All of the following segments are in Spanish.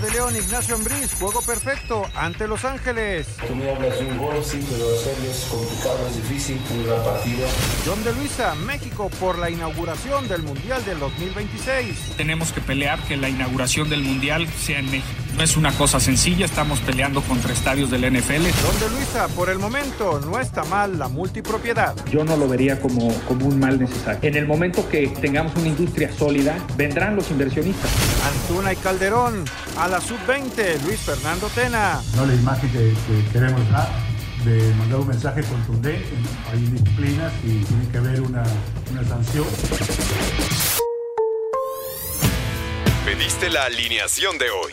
de León, Ignacio Ambriz, juego perfecto ante Los Ángeles. Tú me hablas de un gol, sí, pero hacerlo es complicado, es difícil, un gran partido. John de Luisa, México por la inauguración del Mundial del 2026. Tenemos que pelear que la inauguración del Mundial sea en México. No es una cosa sencilla, estamos peleando contra estadios del NFL. John de Luisa, por el momento no está mal la multipropiedad. Yo no lo vería como, como un mal necesario. En el momento que tengamos una industria sólida, vendrán los inversionistas. Antuna y Calderón, a la sub-20, Luis Fernando Tena. No la imagen que, que queremos dar de mandar un mensaje contundente. Hay disciplinas y tiene que haber una, una sanción. Pediste la alineación de hoy.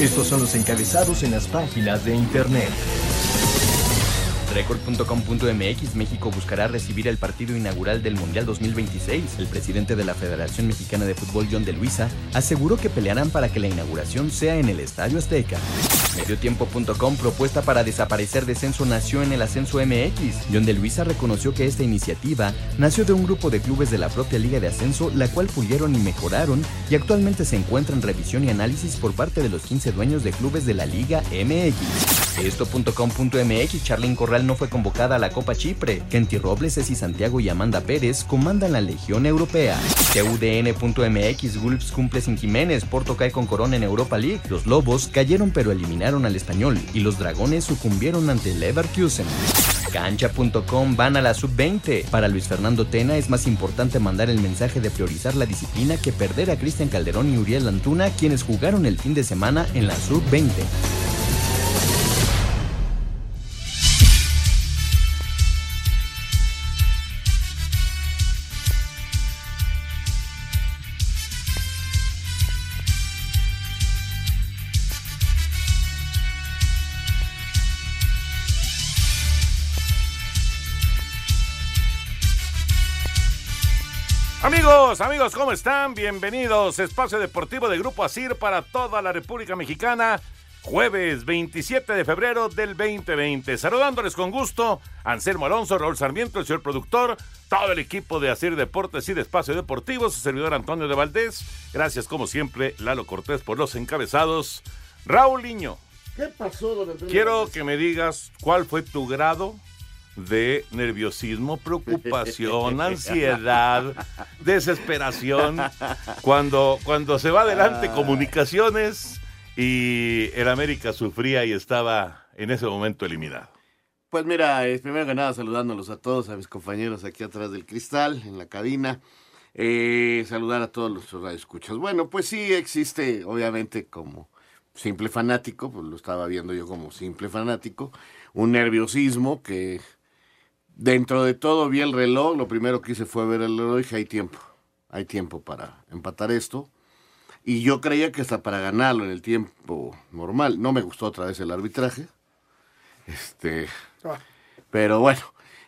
Estos son los encabezados en las páginas de internet. Record.com.mx México buscará recibir el partido inaugural del Mundial 2026. El presidente de la Federación Mexicana de Fútbol, John de Luisa, aseguró que pelearán para que la inauguración sea en el Estadio Azteca. Mediotiempo.com propuesta para desaparecer descenso nació en el Ascenso MX. John de Luisa reconoció que esta iniciativa nació de un grupo de clubes de la propia Liga de Ascenso, la cual pulieron y mejoraron y actualmente se encuentra en revisión y análisis por parte de los 15 dueños de clubes de la Liga MX. Esto.com.mx Charlyn Corral no fue convocada a la Copa Chipre. Kenty Robles, Ceci Santiago y Amanda Pérez comandan la Legión Europea. TUDN.mx Wolves cumple sin Jiménez. Porto cae con Corona en Europa League. Los Lobos cayeron pero eliminaron al Español y los Dragones sucumbieron ante Leverkusen. Cancha.com van a la sub-20. Para Luis Fernando Tena es más importante mandar el mensaje de priorizar la disciplina que perder a Cristian Calderón y Uriel Antuna, quienes jugaron el fin de semana en la sub-20. Amigos, amigos, ¿cómo están? Bienvenidos. Espacio Deportivo de Grupo Asir para toda la República Mexicana. Jueves 27 de febrero del 2020. Saludándoles con gusto, Anselmo Alonso, Raúl Sarmiento, el señor productor, todo el equipo de Asir Deportes y de Espacio Deportivo, su servidor Antonio de Valdés. Gracias, como siempre, Lalo Cortés por los encabezados. Raúl Niño. ¿Qué pasó, don? Quiero que me digas cuál fue tu grado de nerviosismo, preocupación, ansiedad, desesperación, cuando, cuando se va adelante comunicaciones y el América sufría y estaba en ese momento eliminado. Pues mira, eh, primero que nada saludándolos a todos, a mis compañeros aquí atrás del cristal, en la cabina. Eh, saludar a todos los radioescuchas. Bueno, pues sí existe, obviamente, como simple fanático, pues lo estaba viendo yo como simple fanático, un nerviosismo que dentro de todo vi el reloj, lo primero que hice fue ver el reloj y dije, hay tiempo, hay tiempo para empatar esto. Y yo creía que hasta para ganarlo en el tiempo normal. No me gustó otra vez el arbitraje. Este, pero bueno,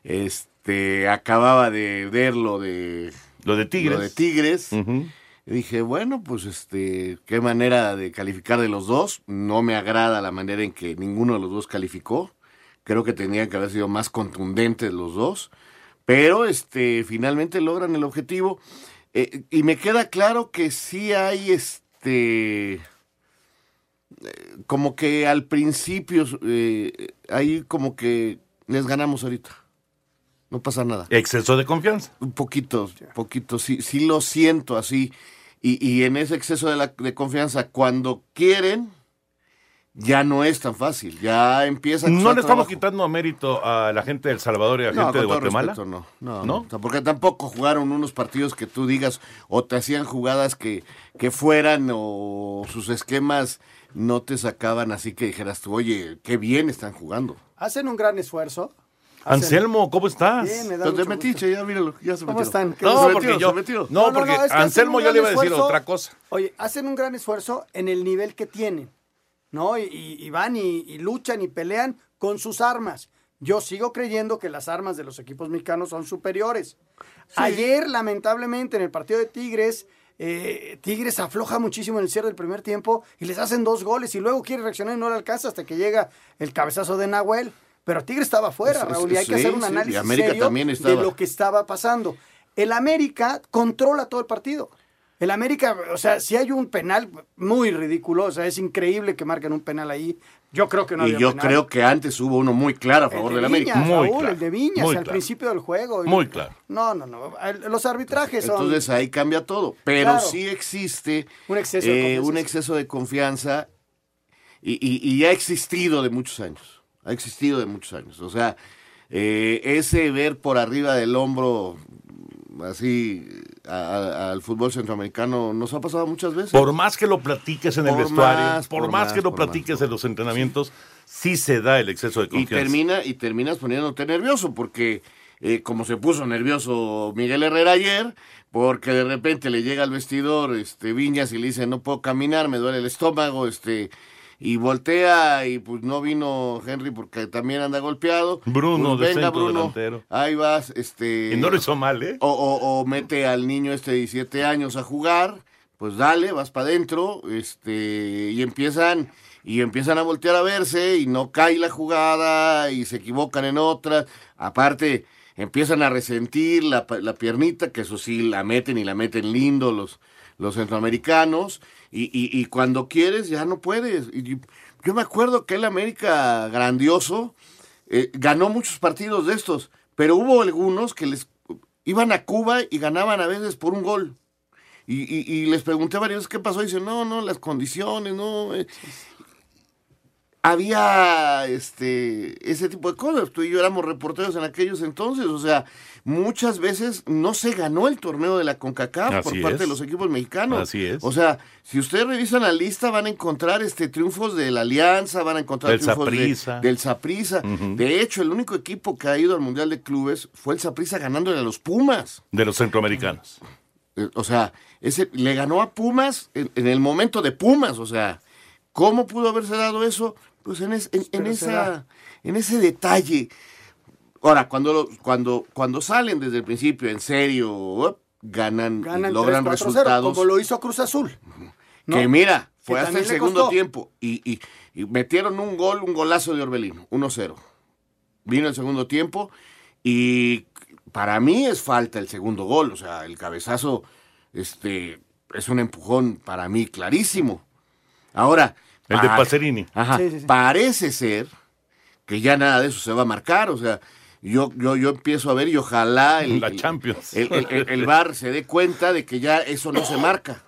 este, acababa de ver lo de lo de Tigres. Lo de Tigres. Y dije, bueno, pues este, qué manera de calificar de los dos. No me agrada la manera en que ninguno de los dos calificó. Creo que tenían que haber sido más contundentes los dos. Pero este, finalmente logran el objetivo. Eh, y me queda claro que sí hay este. eh, Como que al principio, eh, ahí como que les ganamos ahorita. No pasa nada. Exceso de confianza. Un poquito, poquito, sí, sí lo siento así. Y, y en ese exceso de, la, de confianza, cuando quieren, ya no es tan fácil. Ya empieza a No le estamos trabajo. quitando mérito a la gente de El Salvador y a la No, gente de Guatemala. respeto, no, no, ¿No? no. Porque tampoco jugaron unos partidos que tú digas o te hacían jugadas que, que fueran o sus esquemas no te sacaban así que dijeras tú, oye, qué bien están jugando. Hacen un gran esfuerzo, Anselmo, ¿cómo estás? Bien, me da Los de Metiche, ya míralo, ya se ¿Cómo están? No, porque yo, no, porque Anselmo yo le iba a decir otra cosa. Oye, hacen un gran esfuerzo en el nivel que tienen, ¿no? Y, van y, luchan y pelean con sus armas. Yo sigo creyendo que las armas de los equipos mexicanos son superiores. Ayer, lamentablemente, en el partido de Tigres, eh, Tigres afloja muchísimo en el cierre del primer tiempo y les hacen dos goles y luego quiere reaccionar y no le alcanza hasta que llega el cabezazo de Nahuel. Pero Tigres estaba afuera, Raúl, y hay que hacer un análisis serio de lo que estaba pasando. El América controla todo el partido. El América, o sea, si hay un penal muy ridículo, o sea, es increíble que marquen un penal ahí. Yo creo que no Y yo creo que antes hubo uno muy claro a favor del América. Muy Raúl, el de Viñas al principio del juego. Muy claro. No, no, no. Los arbitrajes son. Entonces ahí cambia todo. Pero sí existe un exceso, de, eh, un exceso de confianza y, y, ha existido de muchos años. Ha existido de muchos años. O sea, eh, ese ver por arriba del hombro así al fútbol centroamericano nos ha pasado muchas veces. Por más que lo platiques en el vestuario, por, más, que lo platiques en los entrenamientos, sí. se da el exceso de confianza. Y termina y terminas poniéndote nervioso porque eh, como se puso nervioso Miguel Herrera ayer, porque de repente le llega al vestidor este Viñas y le dice, "No puedo caminar, me duele el estómago", este y voltea y pues no vino Henry porque también anda golpeado. Bruno, pues, venga, Bruno, delantero. Ahí vas, este. Y no lo hizo mal, ¿eh? O, o, mete al niño este de 17 años a jugar, pues dale, vas para adentro, este, y empiezan, y empiezan a voltear a verse, y no cae la jugada, y se equivocan en otras. Aparte, empiezan a resentir la, la piernita, que eso sí la meten y la meten lindo los, los centroamericanos y, y, cuando quieres ya no puedes. Y yo me acuerdo que el América grandioso eh, ganó muchos partidos de estos, pero hubo algunos que les iban a Cuba y ganaban a veces por un gol. Y, y, les pregunté varias veces qué pasó. Y dicen, no, no, las condiciones, no. Eh" había este ese tipo de cosas. Tú y yo éramos reporteros en aquellos entonces, o sea, muchas veces no se ganó el torneo de la CONCACAF por parte de los equipos mexicanos. Así es. O sea, si ustedes revisan la lista van a encontrar este triunfos de la Alianza, van a encontrar triunfos del Saprissa. De hecho, el único equipo que ha ido al Mundial de Clubes fue el Saprissa ganándole a los Pumas. De los centroamericanos. Eh, o sea, ese le ganó a Pumas en, en el momento de Pumas, o sea, ¿cómo pudo haberse dado eso? Pues en, en, esa, en ese detalle. Ahora, cuando, cuando, cuando salen desde el principio en serio, ganan, logran resultados. como lo hizo Cruz Azul. Que mira, fue hasta el segundo tiempo. Y, y, metieron un gol, un golazo de Orbelino, 1-0. Vino el segundo tiempo y para mí es falta el segundo gol. O sea, el cabezazo este, es un empujón para mí clarísimo. Ahora, el de Pacerini. Ajá. Parece ser que ya nada de eso se va a marcar. O sea, yo, yo, yo empiezo a ver y ojalá el, La Champions. El, bar se dé cuenta de que ya eso no se marca.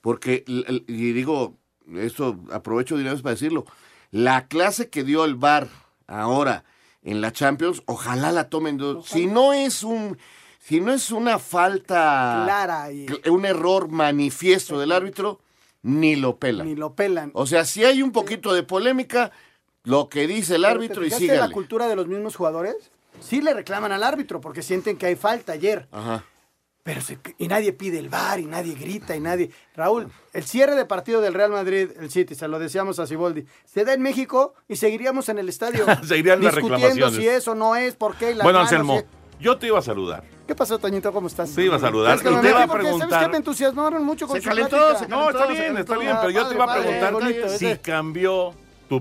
Porque, y digo, esto aprovecho de una vez para decirlo, la clase que dio el bar ahora en la Champions, ojalá la tomen. Si no es un, si no es una falta clara, y... un error manifiesto del árbitro, ni lo pelan. Ni lo pelan. O sea, si hay un poquito de polémica, lo que dice el árbitro y sigue. la cultura de los mismos jugadores? Sí le reclaman al árbitro porque sienten que hay falta ayer. Ajá. Pero y nadie pide el bar y nadie grita y nadie. Raúl, el cierre de partido del Real Madrid, el City, se lo decíamos a Siboldi, se da en México y seguiríamos en el estadio. Seguirían discutiendo si eso no es, por qué. bueno, Anselmo, yo te iba a saludar. ¿Qué pasó, Toñito? ¿Cómo estás? Te iba a saludar. Que te iba a preguntar. ¿Sabes qué? Me entusiasmaron mucho con se calentó, se No, está bien, está bien, pero yo te iba a preguntar si cambió tu,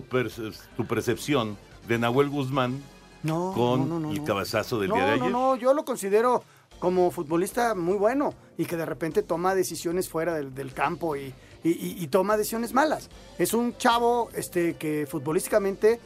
tu percepción de Nahuel Guzmán con el cabezazo del día de ayer. No, no, yo lo considero como futbolista muy bueno y que de repente toma decisiones fuera del, campo y, y, toma decisiones malas. Es un chavo este, que futbolísticamente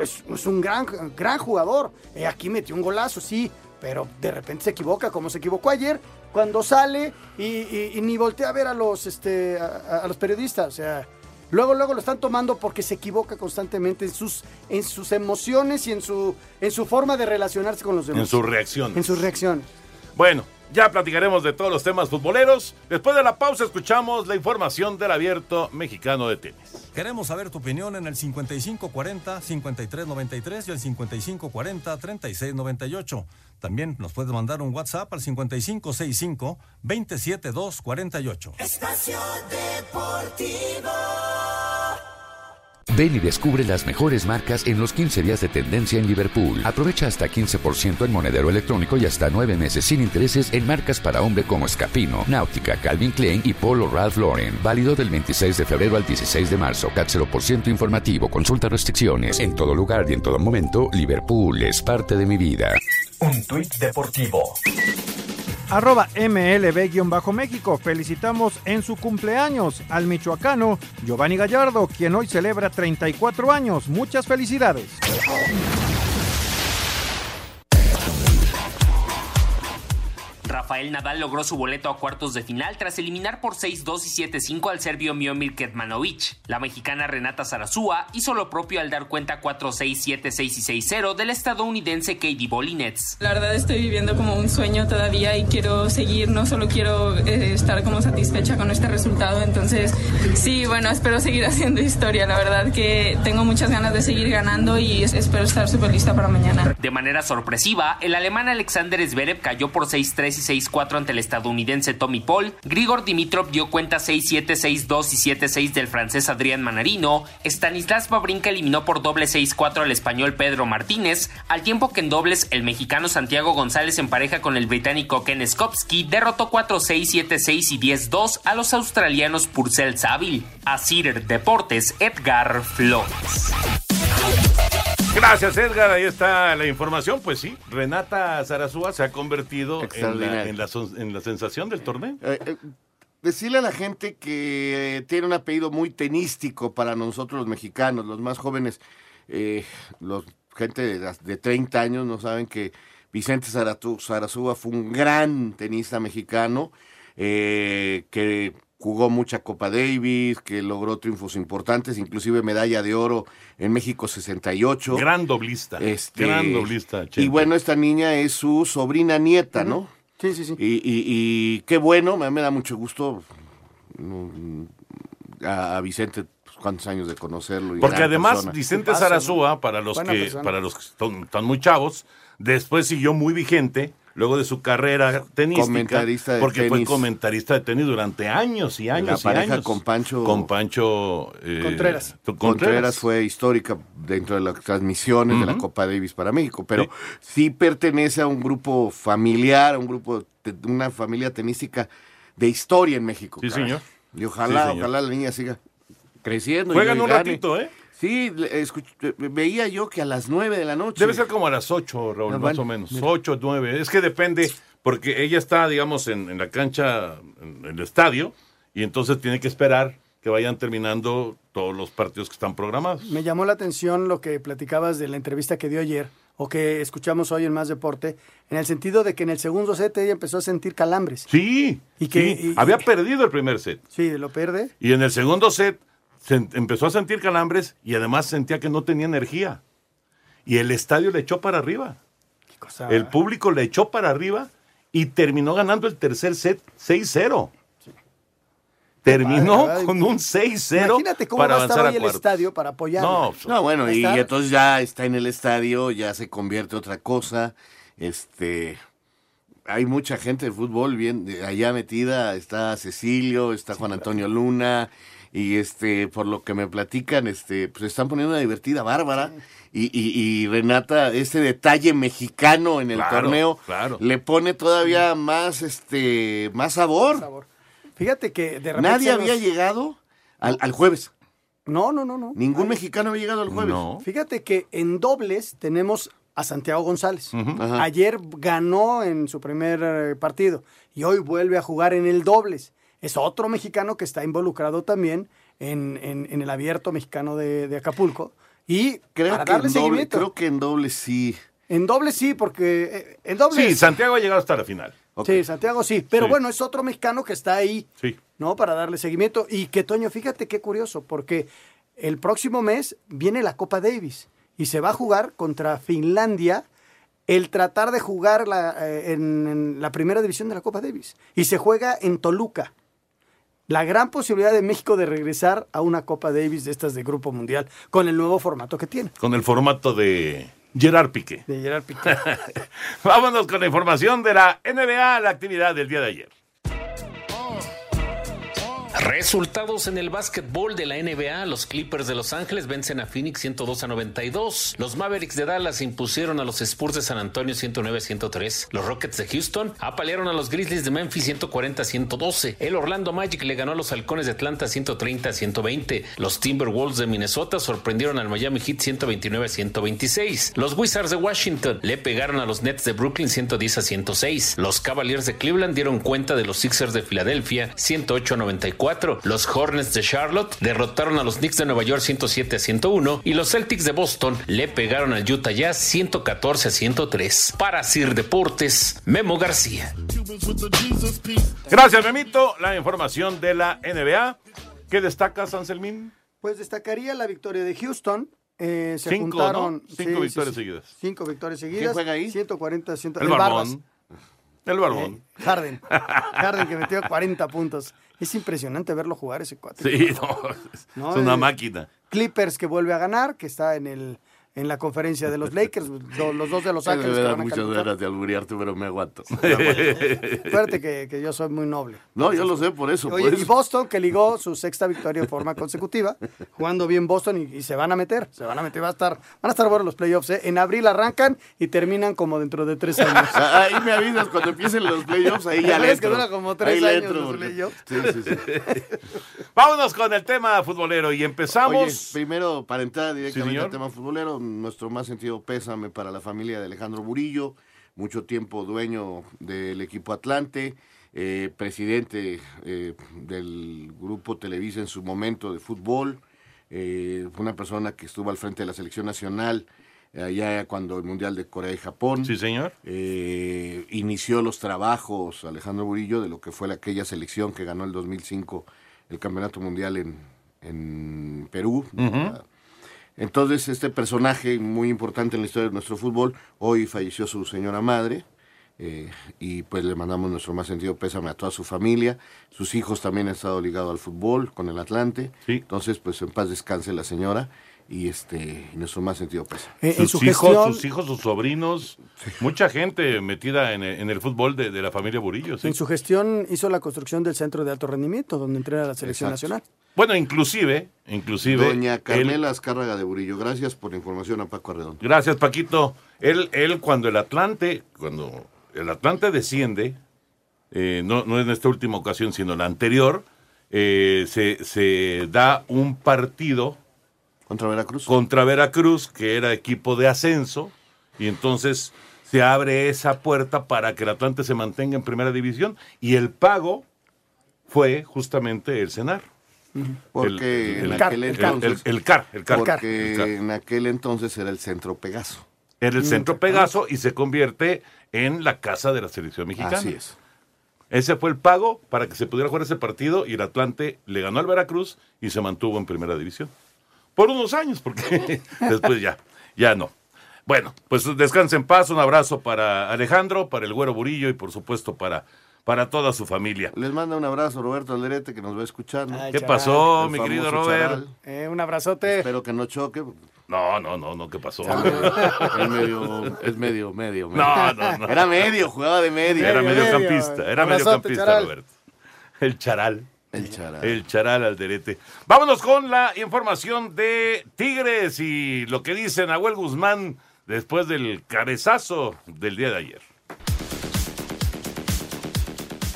pues, es, un gran, gran jugador. Eh, aquí metió un golazo, sí, pero de repente se equivoca, como se equivocó ayer, cuando sale y, ni voltea a ver a los, este, a, los periodistas. O sea, luego, luego lo están tomando porque se equivoca constantemente en sus, en sus emociones y en su, en su forma de relacionarse con los demás. En sus reacciones. En sus reacciones. Bueno, Ya platicaremos de todos los temas futboleros. Después de la pausa escuchamos la información del abierto mexicano de tenis. Queremos saber tu opinión en el 5540-5393 y el 5540-3698. También nos puedes mandar un WhatsApp al 5565-27248. Espacio Deportivo. Ven y descubre las mejores marcas en los 15 días de tendencia en Liverpool. Aprovecha hasta 15% en monedero electrónico y hasta 9 meses sin intereses en marcas para hombre como Escapino, Náutica, Calvin Klein y Polo Ralph Lauren. Válido del 26 de febrero al 16 de marzo. CAT 0% informativo. Consulta restricciones. En todo lugar y en todo momento, Liverpool es parte de mi vida. Un tuit deportivo. Arroba MLB-México. Felicitamos en su cumpleaños al michoacano Giovanni Gallardo, quien hoy celebra 34 años. Muchas felicidades. Rafael Nadal logró su boleto a cuartos de final tras eliminar por 6-2 y 7-5 al serbio Miomir Ketmanovic. La mexicana Renata Zarazúa hizo lo propio al dar cuenta 4-6, 7-6 y 6-0 del estadounidense Katie Bolinets. La verdad estoy viviendo como un sueño todavía y quiero seguir, no solo quiero eh, estar como satisfecha con este resultado, entonces sí, bueno, espero seguir haciendo historia, la verdad que tengo muchas ganas de seguir ganando y espero estar súper lista para mañana. De manera sorpresiva, el alemán Alexander Zverev cayó por 6-3 y 6-4 ante el estadounidense Tommy Paul. Grigor Dimitrov dio cuenta 6-7, 6-2 y 7-6 del francés Adrián Manarino. Stanislas Babrinka eliminó por doble 6-4 al español Pedro Martínez, al tiempo que en dobles el mexicano Santiago González en pareja con el británico Ken Skopsky derrotó 4-6, 7-6 y 10-2 a los australianos Purcell Saville. Asir Deportes, Edgar Flores. Gracias, Edgar. Ahí está la información. Pues sí, Renata Zarazúa se ha convertido en la, Extraordinario. en la son- en la sensación del torneo. Eh, eh, decirle a la gente que tiene un apellido muy tenístico para nosotros los mexicanos, los más jóvenes, eh, los gente de, de 30 años no saben que Vicente Zarazúa fue un gran tenista mexicano que jugó mucha Copa Davis, que logró triunfos importantes, inclusive medalla de oro en México 68. Gran doblista. Este, Gran doblista. Y bueno, esta niña es su sobrina nieta, ¿no? Sí, sí, sí. Y, y- y qué bueno, me, me da mucho gusto mm, a, a Vicente, pues, cuántos años de conocerlo. y Porque además persona. Vicente Zarazúa, para los Buena que persona. para los que están muy chavos, después siguió muy vigente luego de su carrera tenística, Comentarista de porque fue comentarista de tenis durante años y La años y pareja años. con Pancho- con Pancho eh, Contreras. Contreras fue histórica dentro de las transmisiones de la. Copa Davis para México, pero sí. pertenece a un grupo familiar, a un grupo, de una familia tenística de historia en México. Sí, caray. señor. Y ojalá, Sí, señor. ojalá la niña siga creciendo. Juegan y un gane. ratito, ¿eh? Sí, le- escuch- veía yo que a las nueve de la noche. Debe ser como a las 8, Raúl, Ah, más o menos. mira. 8, 9. Es que depende, porque ella está, digamos, en, en la cancha, en el estadio, y entonces tiene que esperar que vayan terminando todos los partidos que están programados. Me llamó la atención lo que platicabas de la entrevista que dio ayer o que escuchamos hoy en Más Deporte, en el sentido de que en el segundo set ella empezó a sentir calambres. Sí, Y que- sí. y- había perdido el primer set. Sí, lo pierde. Y en el segundo set se em- empezó a sentir calambres y además sentía que no tenía energía. Y el estadio le echó para arriba. cosa- El público le echó para arriba y terminó ganando el tercer set 6-0. Terminó Padre, con un 6-0 Imagínate cómo para va a estar avanzar hoy el estadio para apoyar. No, No, bueno, y Está- entonces ya está en el estadio, ya se convierte otra cosa. Este, hay mucha gente de fútbol bien allá metida, está Cecilio, está Juan Antonio Luna y este, por lo que me platican, este, pues están poniendo una divertida bárbara y, y- y Renata, este detalle mexicano en el Claro, torneo claro. le pone todavía más, este, más sabor. Fíjate que de repente Nadie había llegado al, al jueves. No, no, no, no. Ningún mexicano había llegado al jueves. Fíjate que en dobles tenemos a Santiago González. Ayer ganó en su primer eh, partido y hoy vuelve a jugar en el dobles. Es otro mexicano que está involucrado también en, en- en el abierto mexicano de, de Acapulco. Y Creo para que, darle en doble, seguimiento. creo que en doble sí. En doble sí, porque eh, en doble. Sí, Santiago ha llegado hasta la final. Sí, Santiago sí. Pero Sí. bueno, es otro mexicano que está ahí, Sí. ¿no? Para darle seguimiento. Y que, Toño, fíjate qué curioso, porque el próximo mes viene la Copa Davis y se va a jugar contra Finlandia el tratar de jugar la, eh, en, en la primera división de la Copa Davis. Y se juega en Toluca. La gran posibilidad de México de regresar a una Copa Davis de estas de Grupo Mundial con el nuevo formato que tiene. Con el formato de Gerard Piqué. De Gerard Piqué. Vámonos con la información de la NBA, la actividad del día de ayer. Resultados en el básquetbol de la NBA. Los Clippers de Los Ángeles vencen a Phoenix 102 a 92. Los Mavericks de Dallas impusieron a los Spurs de San Antonio 109 a 103. Los Rockets de Houston apalearon a los Grizzlies de Memphis 140 a 112. El Orlando Magic le ganó a los Halcones de Atlanta 130 a 120. Los Timberwolves de Minnesota sorprendieron al Miami Heat 129 a 126. Los Wizards de Washington le pegaron a los Nets de Brooklyn 110 a 106. Los Cavaliers de Cleveland dieron cuenta de los Sixers de Filadelfia 108 a 94. Los Hornets de Charlotte derrotaron a los Knicks de Nueva York 107 a 101 y los Celtics de Boston le pegaron al Utah Jazz 114 a 103. Para Sir Deportes, Memo García. Gracias, Memito. La información de la NBA. ¿Qué destaca, Sanselmín? Pues destacaría la victoria de Houston. Eh, se Cinco, juntaron ¿no? Cinco victorias seguidas. Cinco victorias seguidas. ¿Quién juega ahí? 140 100, El Barbón. El Barbón. Harden. Harden que metió 40 puntos. Es impresionante verlo jugar ese cuate. Sí, no, es, No, es una máquina. Clippers que vuelve a ganar, que está en el en la conferencia de los Lakers, los dos de Los Me Ángeles. que da muchas ganas de alburearte, pero me aguanto. Acuérdate que, que yo soy muy noble. No, yo lo sé, por eso. Oye, por y. Boston que ligó su sexta victoria en forma consecutiva, jugando bien Boston y, y se van a meter, se van a meter, va a estar, van a estar buenos los playoffs, ¿eh? En abril arrancan y terminan como dentro de tres años. Ah, Ahí me avisas cuando empiecen los playoffs, ahí ya le Es que entro. dura como tres Ahí años entro los porque- playoffs. Sí, sí, sí. Vámonos con el tema futbolero y empezamos. Oye, primero, para entrar directamente señor. al tema futbolero, nuestro más sentido pésame para la familia de Alejandro Burillo, mucho tiempo dueño del equipo Atlante, eh, presidente eh, del grupo Televisa en su momento de fútbol, eh, una persona que estuvo al frente de la selección nacional eh, allá cuando el Mundial de Corea y Japón. Sí, señor. Eh, inició los trabajos Alejandro Burillo de lo que fue la- aquella selección que ganó el 2005 el Campeonato Mundial en, en Perú. Entonces, este personaje muy importante en la historia de nuestro fútbol, hoy falleció su señora madre, eh, y pues le mandamos nuestro más sentido pésame a toda su familia. Sus hijos también han estado ligados al fútbol con el Atlante. Entonces, pues en paz descanse la señora y este y nuestro más sentido pésame. Eh, en sus su hijos, gestión- sus hijos, sus sobrinos, mucha gente metida en el, en el fútbol de, de la familia Burillo. sí. En su gestión hizo la construcción del centro de alto rendimiento, donde entrena la selección Exacto. nacional. Bueno, inclusive, inclusive. Doña él- Carmela Azcárraga de Burillo, gracias por la información a Paco Arredondo. Gracias, Paquito. Él, él cuando el Atlante, cuando el Atlante desciende, eh, no, no en esta última ocasión, sino la anterior, eh, se, se da un partido contra Veracruz. Contra Veracruz, que era equipo de ascenso, y entonces se abre esa puerta para que el Atlante se mantenga en primera división, y el pago fue justamente el CENAR. Porque El- CAR, CAR. Porque El CAR. en aquel entonces era el centro Pegaso. Era el centro Pegaso y se convierte en la casa de la selección mexicana. Así es. Ese fue el pago para que se pudiera jugar ese partido y el Atlante le ganó al Veracruz y se mantuvo en primera división. Por unos años, porque después ya, ya no. Bueno, pues descanse en paz, un abrazo para Alejandro, para el Güero Burillo y por supuesto para, para toda su familia. Les manda un abrazo Roberto Alderete que nos va a escuchar. ¿no? Ay, ¿Qué chaval. pasó, El mi querido Robert? Eh, un abrazote. Espero que no choque. No, no, no, no, ¿qué pasó? Es medio, es medio, medio. medio. No, no, no. Era medio, jugaba de medio. Era mediocampista, era Abrazote, mediocampista. Roberto. El charal. El charal. El charal Alderete. Vámonos con la información de Tigres y lo que dice Nahuel Guzmán después del cabezazo del día de ayer.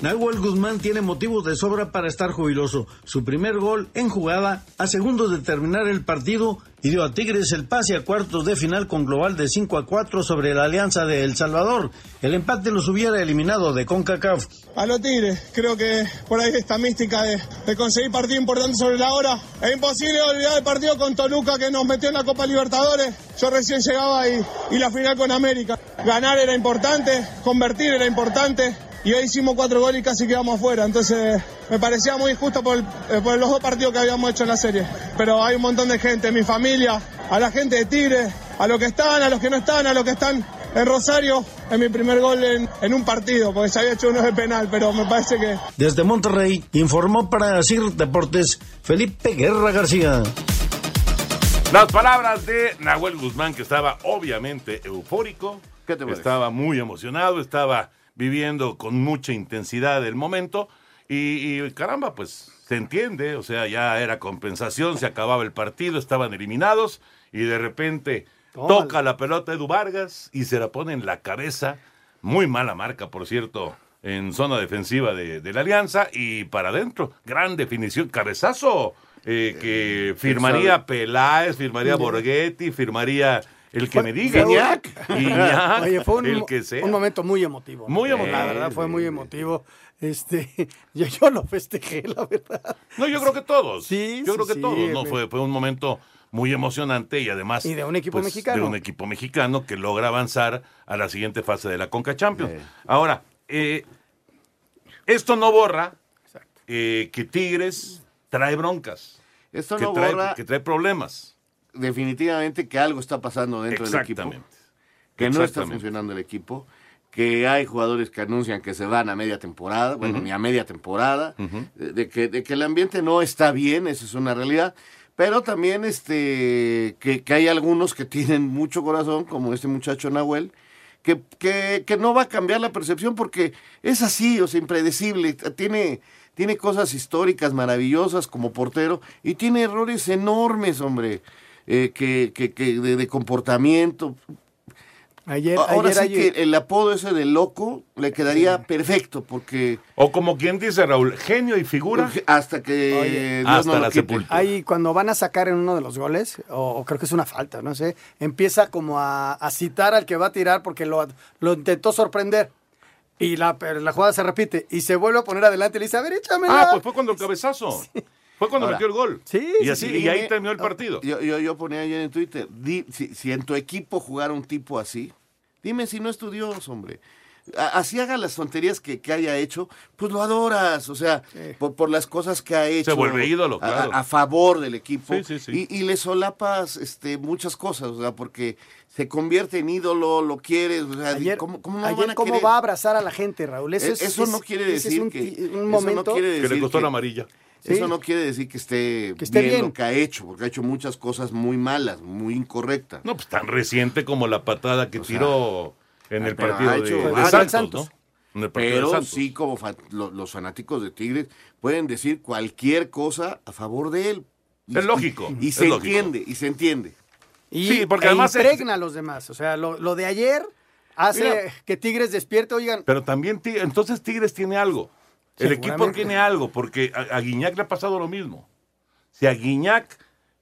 Nahuel Guzmán tiene motivos de sobra para estar jubiloso. Su primer gol en jugada a segundos de terminar el partido y dio a Tigres el pase a cuartos de final con global de 5 a 4 sobre la Alianza de El Salvador. El empate los hubiera eliminado de CONCACAF. A los Tigres, creo que por ahí esta mística de, conseguir partido importante sobre la hora. Es imposible olvidar el partido con Toluca que nos metió en la Copa Libertadores. Yo recién llegaba y la final con América. Ganar era importante, convertir era importante. Y hoy hicimos cuatro goles y casi quedamos afuera. Entonces me parecía muy injusto por, eh, por los dos partidos que habíamos hecho en la serie. Pero hay un montón de gente, mi familia, a la gente de Tigres, a los que están, a los que no están, a los que están en Rosario en mi primer gol en, en un partido, porque se había hecho uno de penal, pero me parece que Desde Monterrey informó para CIR Deportes Felipe Guerra García. Las palabras de Nahuel Guzmán, que estaba obviamente eufórico, ¿Qué te parece? estaba muy emocionado, estaba viviendo con mucha intensidad el momento y, y, caramba, pues se entiende, o sea, ya era compensación, se acababa el partido, estaban eliminados y de repente toca la pelota Edu Vargas y se la pone en la cabeza, muy mala marca, por cierto, en zona defensiva de, de la Alianza y para adentro, gran definición, cabezazo eh, que firmaría Peláez, firmaría Borghetti, firmaría el que me diga. Guiñac. Guiñac, Oye, fue un, el mo- que sea. un momento muy emotivo. Muy La emotivo. verdad, fue muy emotivo. Este, yo, yo lo festejé, la verdad. No, yo creo que todos. Sí, yo sí, creo que sí, todos. No, fue, fue un momento muy emocionante y además. Y de un equipo pues, mexicano. De un equipo mexicano que logra avanzar a la siguiente fase de la Conca Champions. Ahora, eh, esto no borra eh, que Tigres trae broncas. Esto que no trae, borra- Que trae problemas. Definitivamente que algo está pasando dentro del equipo. Exactamente. Que no está funcionando el equipo. Que hay jugadores que anuncian que se van a media temporada, bueno, ni a media temporada, de, de que, de que el ambiente no está bien, eso es una realidad. Pero también este que, que hay algunos que tienen mucho corazón, como este muchacho Nahuel, que, que, que no va a cambiar la percepción porque es así, o sea, impredecible. Tiene, tiene cosas históricas maravillosas como portero y tiene errores enormes, hombre, eh, que, que, que de, de comportamiento. Ayer, Ahora ayer, sí ayer- que el apodo ese de loco le quedaría perfecto porque O como quien dice Raúl, genio y figura. hasta que Oye, Dios hasta no la sepultura. Ahí cuando van a sacar en uno de los goles, o, o creo que es una falta, no sé, empieza como a, a citar al que va a tirar porque lo, lo intentó sorprender. Y la, la jugada se repite y se vuelve a poner adelante y le dice, a ver, échamela. Ah, pues fue cuando el cabezazo. Fue cuando Ahora, metió el gol. Sí, y, así, sí, y ahí terminó el partido. Yo, yo, yo ponía ayer en Twitter, di- si, si en tu equipo jugara un tipo así, dime si no es tu Dios, hombre. A- Así haga las tonterías que, que haya hecho, pues lo adoras, o sea, por, por las cosas que ha hecho. vuelve ídolo, a- claro. A, a favor del equipo. Sí, sí, sí. Y, y le solapas este, muchas cosas, o sea, porque se convierte en ídolo, lo quieres, o sea, Ayer, ¿cómo, cómo no lo ayer van a cómo querer? va a abrazar a la gente, Raúl. Eso, es- eso es- no quiere es decir un, que un eso momento. no quiere Que le decir costó que- la amarilla. Eso no quiere decir que esté, Que esté bien, bien. lo que ha hecho, porque ha hecho muchas cosas muy malas, muy incorrectas. No, pues tan reciente como la patada que O sea, tiró en el partido ha de, hecho de. Santos, ¿no? En el partido de Pero Santos. sí, como fa- lo- los fanáticos de Tigres pueden decir cualquier cosa a favor de él. Y- Es lógico, Y, y es se lógico. entiende, y se entiende. Y, Sí, porque e además es- impregna a los demás. O sea, lo, lo de ayer hace Mira. que Tigres despierte. Oigan, Pero también, entonces Tigres tiene algo. El equipo tiene algo, porque a, a Guiñac le ha pasado lo mismo. Si a Guiñac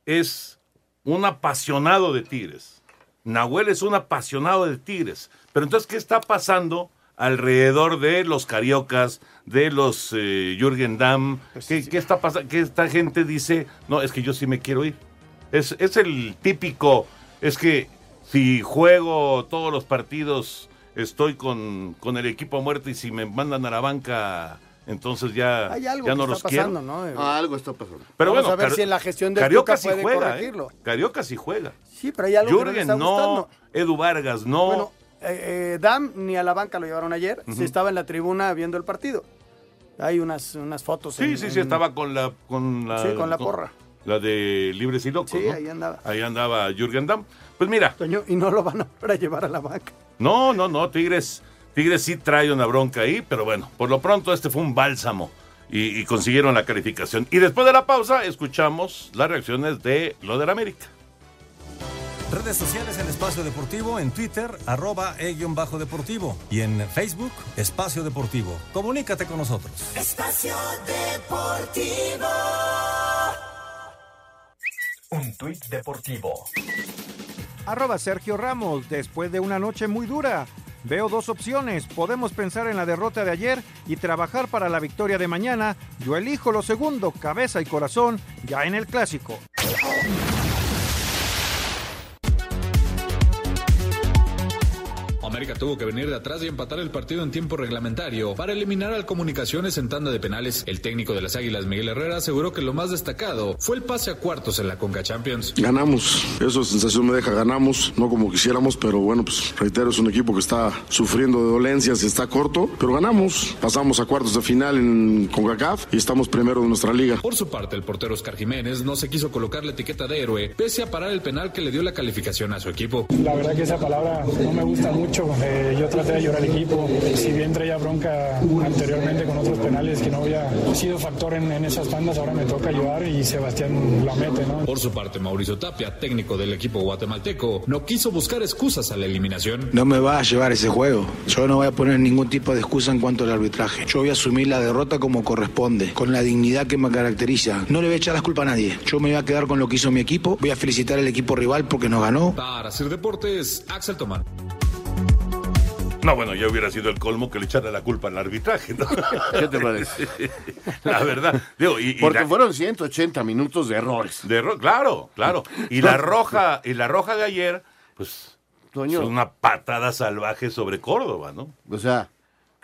es un apasionado de Tigres, Nahuel es un apasionado de Tigres, pero entonces, ¿qué está pasando alrededor de los cariocas, de los eh, Jürgen Damm? ¿Qué, qué está pasando? Que esta gente dice, no, es que yo sí me quiero ir. Es, es el típico, es que si juego todos los partidos, estoy con, con el equipo muerto y si me mandan a la banca, entonces ya, hay algo ya que no está los pasando, quiero. ¿no? Ah, algo está pasando. Pero Vamos bueno, a ver Car- si en la gestión del Carioca sí puede juega, ¿eh? corregirlo. Carioca sí juega. Sí, pero hay algo que no Jürgen está no. Edu Vargas no. Bueno, eh, eh, Dam ni a la banca lo llevaron ayer. Sí estaba en la tribuna viendo el partido. Hay unas, unas fotos. sí, en- sí, sí, estaba con la... Con la, Sí, con la porra. La de Libres y Locos, Sí, ¿no? ahí andaba. Ahí andaba Jürgen Damm. Pues mira, Toño, y no lo van a a llevar a la banca. No, no, no, Tigres, Tigres sí trae una bronca ahí, pero bueno, por lo pronto este fue un bálsamo y, y consiguieron la calificación. Y después de la pausa escuchamos las reacciones de lo del América. Redes sociales en Espacio Deportivo, en Twitter, arroba e-bajo deportivo y en Facebook, Espacio Deportivo. Comunícate con nosotros. Espacio Deportivo. Un tuit deportivo. Arroba Sergio Ramos, después de una noche muy dura. Veo dos opciones. Podemos pensar en la derrota de ayer y trabajar para la victoria de mañana. Yo elijo lo segundo, cabeza y corazón, ya en el clásico. América tuvo que venir de atrás y empatar el partido en tiempo reglamentario para eliminar al Comunicaciones en tanda de penales. El técnico de las Águilas, Miguel Herrera, aseguró que lo más destacado fue el pase a cuartos en la Conca Champions. Ganamos, eso sensación me deja, ganamos, no como quisiéramos, pero bueno, pues reitero, es un equipo que está sufriendo de dolencias, está corto, pero ganamos. Pasamos a cuartos de final en CONCACAF y estamos primero de nuestra liga. Por su parte, el portero Oscar Jiménez no se quiso colocar la etiqueta de héroe, pese a parar el penal que le dio la calificación a su equipo. La verdad que esa palabra no me gusta mucho. Eh, yo traté de ayudar al equipo. Si bien traía bronca anteriormente con otros penales que no había sido factor en, en esas bandas, ahora me toca ayudar y Sebastián la mete, ¿no? Por su parte, Mauricio Tapia, técnico del equipo guatemalteco, no quiso buscar excusas a la eliminación. No me va a llevar ese juego. Yo no voy a poner ningún tipo de excusa en cuanto al arbitraje. Yo voy a asumir la derrota como corresponde, con la dignidad que me caracteriza. No le voy a echar las culpas a nadie. Yo me voy a quedar con lo que hizo mi equipo. Voy a felicitar al equipo rival porque nos ganó. Para hacer deportes, Axel Tomán. No, bueno, ya hubiera sido el colmo que le echara la culpa al arbitraje, ¿no? ¿Qué te parece? La verdad. Digo, y, y Porque la- fueron 180 minutos de errores. de error- claro, claro. Y la roja, y la roja de ayer, pues, Toño. es una patada salvaje sobre Córdoba, ¿no? O sea,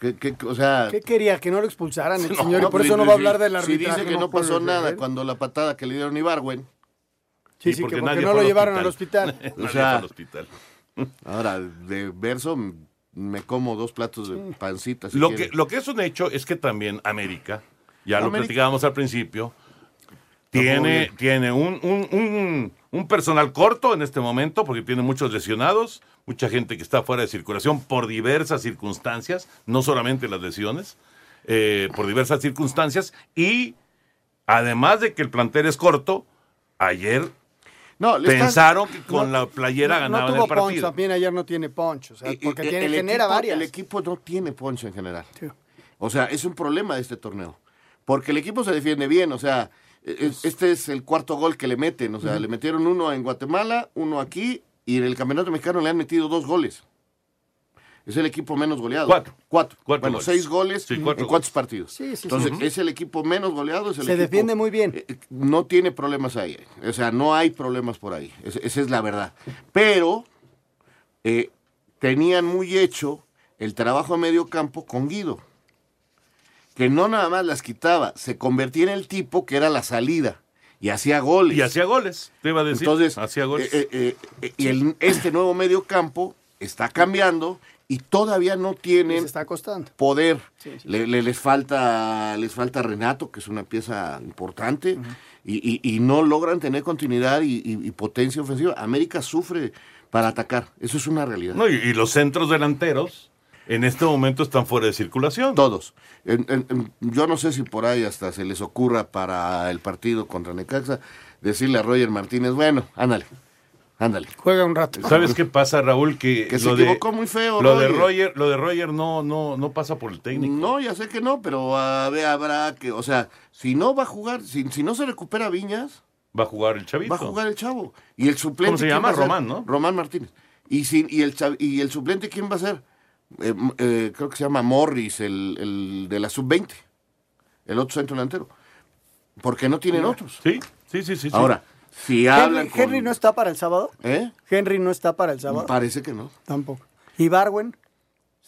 que, que- o sea... ¿Qué quería? Que no lo expulsaran el No, señor y por eso no va a hablar si- del Si arbitraje. dice que no pasó nada cuando la patada que le dieron a Ibarwen. Sí, sí, que porque no lo llevaron al hospital. o sea, al hospital. ahora, de verso, me como dos platos de pancita. si Lo que, lo que es un hecho es que también América, ya lo platicábamos al principio, tiene, tiene un, un- un- un personal corto en este momento porque tiene muchos lesionados, mucha gente que está fuera de circulación por diversas circunstancias, no solamente las lesiones, eh, por diversas circunstancias. Y además de que el plantel es corto, ayer No, pensaron que con no- la playera No, ganaban tuvo el punch, partido. también ayer no tiene punch, o sea, y- porque el- tiene, el genera equipo- varias. El equipo no tiene poncho en general. O sea, es un problema de este torneo. Porque el equipo se defiende bien, o sea, es- este es el cuarto gol que le meten. O sea, le metieron uno en Guatemala, uno aquí, y en el Campeonato Mexicano le han metido dos goles. Es el equipo menos goleado. Cuatro. Cuatro. Cuatro bueno, goles. seis goles Sí, en cuatro cuántos partidos. Sí, sí, Entonces, sí. es el equipo menos goleado. Es el Se equipo- defiende muy bien. eh, no tiene problemas ahí. O sea, no hay problemas por ahí. Es- esa es la verdad. Pero eh, tenían muy hecho el trabajo a medio campo con Guido. Que no nada más las quitaba, se convertía en el tipo que era la salida y hacía goles. Y hacía goles, te iba a decir. Entonces, hacía goles. eh, eh, eh, y el- este nuevo medio campo está cambiando y todavía no tienen Se está costando. poder. Sí, sí. Le, le- les falta les falta Renato, que es una pieza importante, y, y- y no logran tener continuidad y, y- y potencia ofensiva. América sufre para atacar, eso es una realidad. No, y, y los centros delanteros en este momento están fuera de circulación. Todos. En- en- en- yo no sé si por ahí hasta se les ocurra para el partido contra Necaxa decirle a Roger Martínez, bueno, ándale, ándale. Juega un rato. ¿Sabes qué pasa, Raúl? Que, Que se lo de- equivocó muy feo, Lo de Roger. Roger, lo de Roger no, no, no pasa por el técnico. No, ya sé que no, pero a ver, habrá que, o sea, si no va a jugar, si, si no se recupera Viñas, Va a jugar el chavito. va a jugar el chavo. Y el suplente. ¿Cómo se ¿quién llama? Román, ¿no? Román Martínez. Y, si, y, el, chav- y el suplente, ¿quién va a ser? Eh, eh, creo que se llama Morris, el, el de la sub-20, el otro centro delantero. Porque no tienen otros. Sí, sí, sí, sí. sí. Si hablan Henry, con- Henry no está para el sábado. ¿Eh? Henry no está para el sábado. Parece que no. Tampoco. ¿Y Barwen?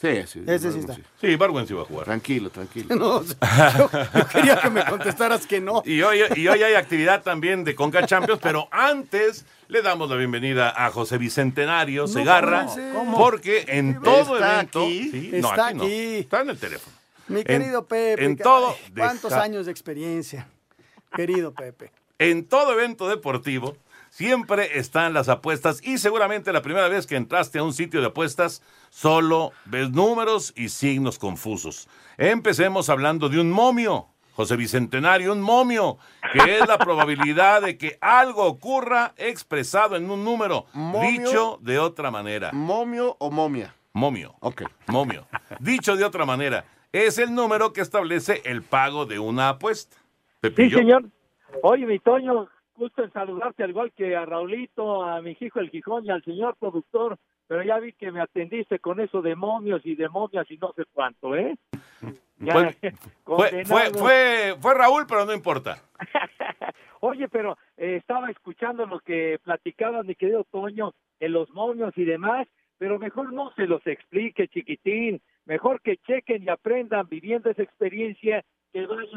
Sí, sí. Ese sí está. Sí, Barwen sí va a jugar. Tranquilo, tranquilo. No, yo, yo quería que me contestaras que no. Y hoy, y hoy hay actividad también de Conca Champions, pero antes le damos la bienvenida a José Bicentenario Segarra, ¿cómo? porque en todo Está evento... aquí. Sí, no, Está aquí no. aquí. Está en el teléfono. Mi En- querido Pepe. en todo, ¿Cuántos deja- años de experiencia? Querido Pepe. En todo evento deportivo siempre están las apuestas y seguramente la primera vez que entraste a un sitio de apuestas solo ves números y signos confusos. Empecemos hablando de un momio. José Bicentenario, un momio, que es la probabilidad de que algo ocurra expresado en un número, Momio. dicho de otra manera. ¿Momio o momia? Momio. Ok. Momio. Dicho de otra manera, es el número que establece el pago de una apuesta. Sí, Pepillo. señor. Oye, mi Toño, gusto en saludarte al igual que a Raulito, a mi hijo el Gijón y al señor productor, pero ya vi que me atendiste con eso de momios y de momias y no sé cuánto, ¿eh? Ya, fue, fue, fue, fue Raúl, pero no importa. Oye, pero eh, estaba escuchando lo que platicaban mi querido Toño en los momios y demás, pero mejor no se los explique, chiquitín. Mejor que chequen y aprendan viviendo esa experiencia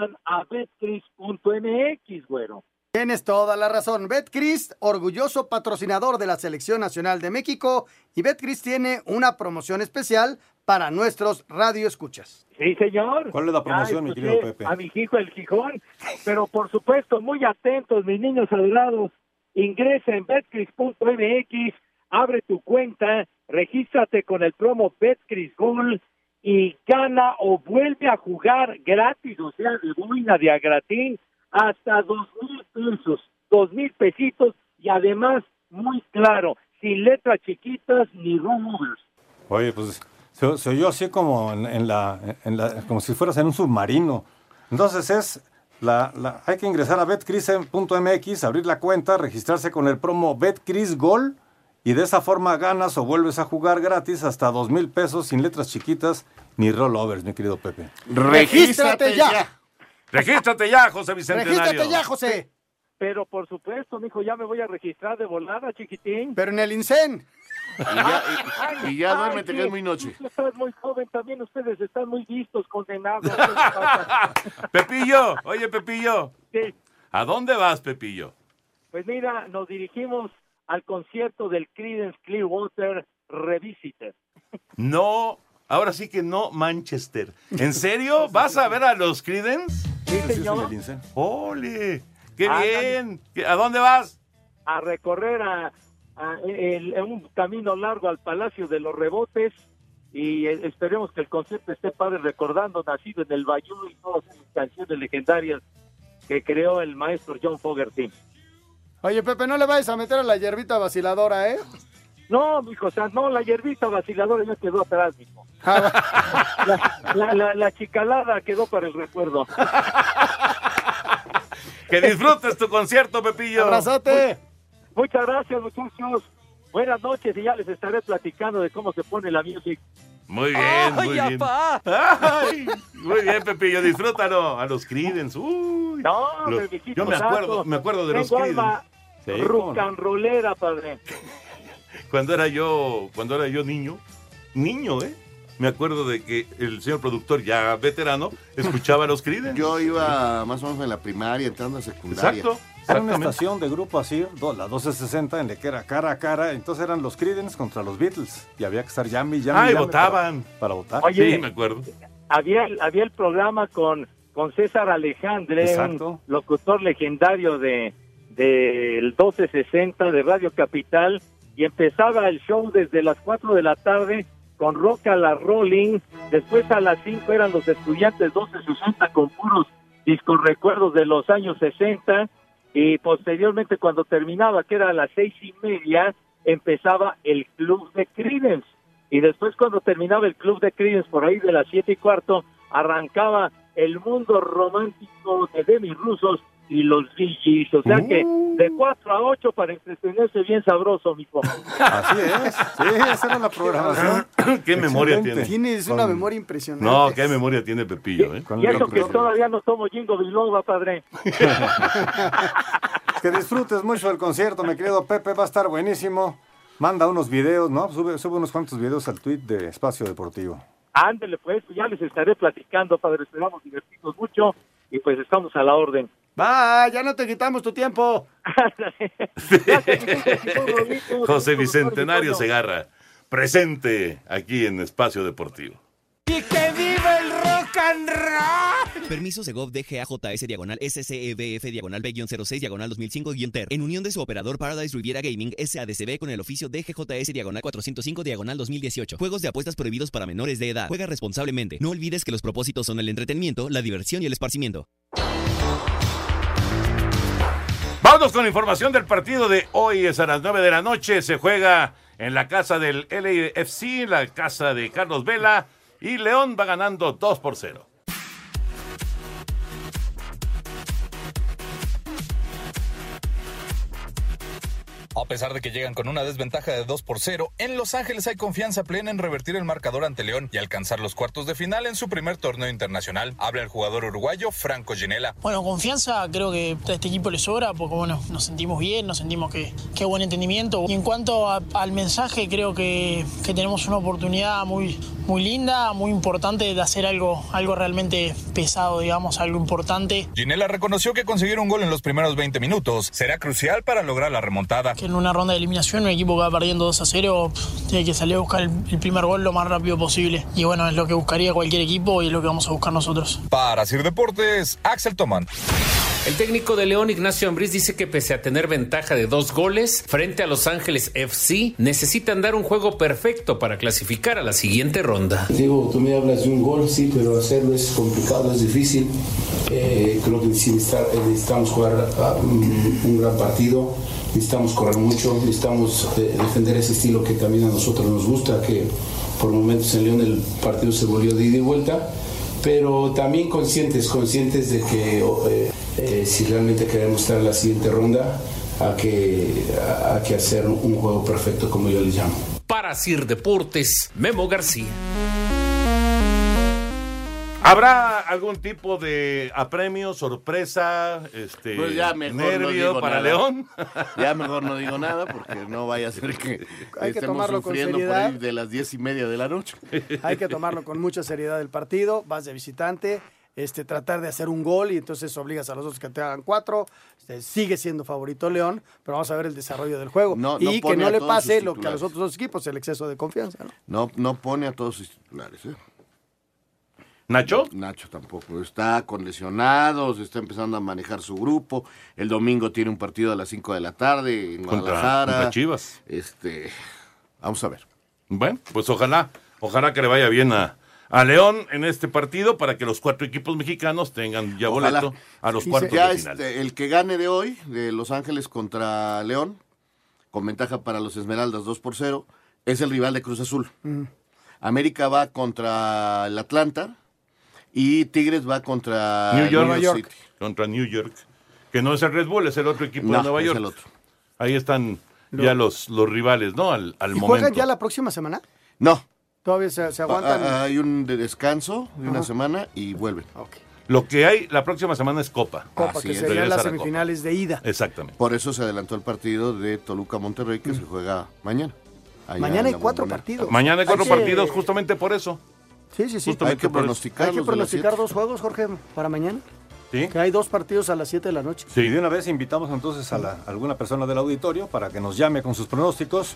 vayan a betcris.mx, güero. Tienes toda la razón. Betcris, orgulloso patrocinador de la Selección Nacional de México, y Betcris tiene una promoción especial para nuestros radioescuchas. Sí, señor. ¿Cuál es la promoción, mi querido Pepe? A mi hijo el Gijón, pero por supuesto, muy atentos, mis niños adorados. Ingresa en betcris.mx, abre tu cuenta, regístrate con el promo Betcris Gold y gana o vuelve a jugar gratis, o sea, de boina de a gratín, hasta dos mil pesos, dos mil pesitos y además, muy claro, sin letras chiquitas ni rollovers. Oye, pues se, se oyó así como en, en la, en la- como si fueras en un submarino. Entonces es, la, la- hay que ingresar a betcris.mx, abrir la cuenta, registrarse con el promo BetCrisGol y de esa forma ganas o vuelves a jugar gratis hasta dos mil pesos sin letras chiquitas ni rollovers, mi querido Pepe. ¡Regístrate ya! Regístrate ya, José Bicentenario. ¡Regístrate ya, José! Pero por supuesto, mijo, ya me voy a registrar de volada, chiquitín. Pero en el INSEN. Y ya, y- y ya duérmete, que es muy noche. Estás muy joven, también ustedes están muy vistos, condenados. Pepillo, oye, Pepillo. Sí. ¿A dónde vas, Pepillo? Pues mira, nos dirigimos al concierto del Creedence Clearwater Revisited. No, ahora sí que no, Manchester. ¿En serio? ¿Vas a ver a los Creedence? Sí, señor. ¡Ole! ¡Qué Ándale. bien! ¿Qué- ¿A dónde vas? A recorrer a, a- el- un camino largo al Palacio de los Rebotes y eh, esperemos que el concierto esté padre recordando nacido en el Bayou y todas esas canciones legendarias que creó el maestro John Fogerty. Oye, Pepe, no le vayas a meter a la hierbita vaciladora, ¿eh? No, mijo, o sea, no, la hierbita vaciladora ya quedó atrás, mijo. Ah, La, la, la- la chicalada quedó para el recuerdo. Que disfrutes tu concierto, Pepillo. ¡Abrazote! Muchas gracias, muchachos. Buenas noches y ya les estaré platicando de cómo se pone la music. Muy bien, muy bien. Ay, muy bien, Pepillo, disfrútalo. A los Creedence. Uy. No, Los- bebecito yo me acuerdo, me acuerdo de los Creedence. Sí, rucanrolera, padre. Cuando era yo, cuando era yo niño, niño, ¿eh? Me acuerdo de que el señor productor, ya veterano, escuchaba a los Creedence. Yo iba más o menos en la primaria, entrando a secundaria. Exacto. Era una Exactamente. estación de grupo así, la 1260, en la que era cara a cara. Entonces eran los Creedence contra los Beatles. Y había que estar llame y llame. Ah, y llame votaban. Para, para votar. Oye, Sí, me acuerdo. Había, había el programa con, con César Alejandre, Exacto. un locutor legendario de del 1260 de Radio Capital, y empezaba el show desde las 4 de la tarde con Rock a la Rolling, después a las 5 eran los estudiantes 1260 con puros discos recuerdos de los años 60, y posteriormente cuando terminaba, que era a las seis y media, empezaba el Club de Creedence. Y después cuando terminaba el Club de Creedence por ahí de las siete y cuarto, arrancaba el mundo romántico de Demi Rusos y los VGs. O sea que de 4 a 8 para entretenerse bien sabroso, mijo. Así es. Sí, esa era la programación. ¿Qué memoria tiene? Tienes una memoria impresionante. No, qué memoria tiene Pepillo, ¿eh? Y eso que todavía no tomo Jingo Biloba, padre. Que disfrutes mucho el concierto, mi querido Pepe. Va a estar buenísimo. Manda unos videos, ¿no? Sube, sube unos cuantos videos al tweet de Espacio Deportivo. Ándele, pues, ya les estaré platicando, padre. Esperamos divertirnos mucho y pues estamos a la orden. Va, ya no te quitamos tu tiempo. José Bicentenario Segarra, presente aquí en Espacio Deportivo. ¡Y que viva el rock and roll! Permiso Segov DGAJS diagonal SCEBF diagonal B-06 diagonal 2005-TER. En unión de su operador Paradise Riviera Gaming SADCB con el oficio DGJS diagonal 405 diagonal 2018. Juegos de apuestas prohibidos para menores de edad. Juega responsablemente. No olvides que los propósitos son el entretenimiento, la diversión y el esparcimiento. Vámonos con la información del partido de hoy. Es a las 9 de la noche. Se juega en la casa del LAFC, la casa de Carlos Vela. Y León va ganando 2 por 0. A pesar de que llegan con una desventaja de 2 por 0, en Los Ángeles hay confianza plena en revertir el marcador ante León y alcanzar los cuartos de final en su primer torneo internacional. Habla el jugador uruguayo Franco Ginela. Bueno, confianza creo que a este equipo le sobra porque bueno, nos sentimos bien, nos sentimos que, que buen entendimiento. Y en cuanto al mensaje, creo que, que tenemos una oportunidad muy, muy linda, muy importante de hacer algo, algo realmente pesado, digamos, algo importante. Ginela reconoció que conseguir un gol en los primeros 20 minutos será crucial para lograr la remontada. Que en una ronda de eliminación un equipo que va perdiendo 2 a 0 pf, tiene que salir a buscar el, el primer gol lo más rápido posible. Y bueno, es lo que buscaría cualquier equipo y es lo que vamos a buscar nosotros. Para Sir Deportes, Axel Tomán. El técnico de León, Ignacio Ambriz, dice que pese a tener ventaja de dos goles frente a Los Ángeles FC, necesitan dar un juego perfecto para clasificar a la siguiente ronda. Diego, tú me hablas de un gol, sí, pero hacerlo es complicado, es difícil. Eh, creo que eh, necesitamos jugar ah, un, gran partido, necesitamos correr mucho, necesitamos eh, defender ese estilo que también a nosotros nos gusta, que por momentos en León el partido se volvió de ida y vuelta, pero también conscientes, conscientes de que eh, si realmente queremos estar en la siguiente ronda, hay que, hay que hacer un juego perfecto, como yo le llamo. Para Sir Deportes, Memo García. ¿Habrá algún tipo de apremio, sorpresa, este, Pues ya mejor no nervio digo para nada. León? Ya mejor no digo nada porque no vaya a ser que Hay que estemos tomarlo con sufriendo por ahí de las diez y media de la noche. Hay que tomarlo con mucha seriedad el partido, vas de visitante, este, tratar de hacer un gol y entonces obligas a los otros que te hagan cuatro. Este, sigue siendo favorito León, pero vamos a ver el desarrollo del juego. No- no y que no le pase lo que a los otros dos equipos, el exceso de confianza. ¿no? No, no pone a todos sus titulares. ¿eh? ¿Nacho? Nacho tampoco. Está con lesionados, está empezando a manejar su grupo. El domingo tiene un partido a las 5 de la tarde en Contra- Guadalajara. contra Chivas. Este, vamos a ver. Bueno, pues ojalá, ojalá que le vaya bien a, a León en este partido para que los cuatro equipos mexicanos tengan ya Ojalá. boleto a los Y cuartos ya de final. este, el que gane de hoy, de Los Ángeles contra León, con ventaja para los Esmeraldas 2 por 0, es el rival de Cruz Azul. Mm. América va contra el Atlanta y Tigres va contra New York, New York City. contra New York, que no es el Red Bull, es el otro equipo No, de Nueva es York. el otro. Ahí están Lo- ya los, los rivales, ¿no? Al, al ¿Y momento. juegan ya la próxima semana? No. Todavía se, se aguantan. Ah, ah, Hay un de descanso de una Ajá. semana y vuelven. Lo que hay la próxima semana es Copa. Copa, Así que es. serían las Copa. semifinales de ida. Exactamente. Por eso se adelantó el partido de Toluca-Monterrey que se juega mañana. Mañana hay cuatro Bombonera. partidos. Mañana hay cuatro Hay que- partidos justamente por eso. Sí, sí, sí. Justamente Hay que pronosticar. Hay que pronosticar dos juegos, Jorge, para mañana. Sí. Que hay dos partidos a las 7 de la noche. Y de una vez invitamos entonces a, la- a alguna persona del auditorio para que nos llame con sus pronósticos.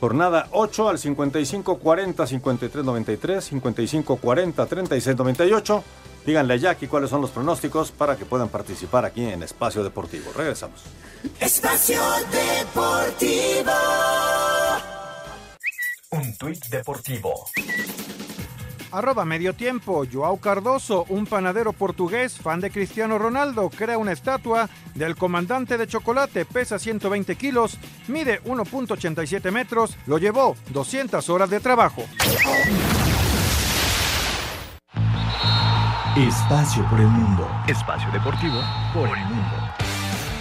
Jornada 8 al 5540 5393, 5540 3698. Díganle a Jackie cuáles son los pronósticos para que puedan participar aquí en Espacio Deportivo. Regresamos. Espacio Deportivo. Un tuit deportivo. Arroba medio tiempo, Joao Cardoso, un panadero portugués, fan de Cristiano Ronaldo, crea una estatua del comandante de chocolate, pesa 120 kilos, mide 1.87 metros, lo llevó 200 horas de trabajo. Espacio por el mundo. Espacio deportivo por el mundo.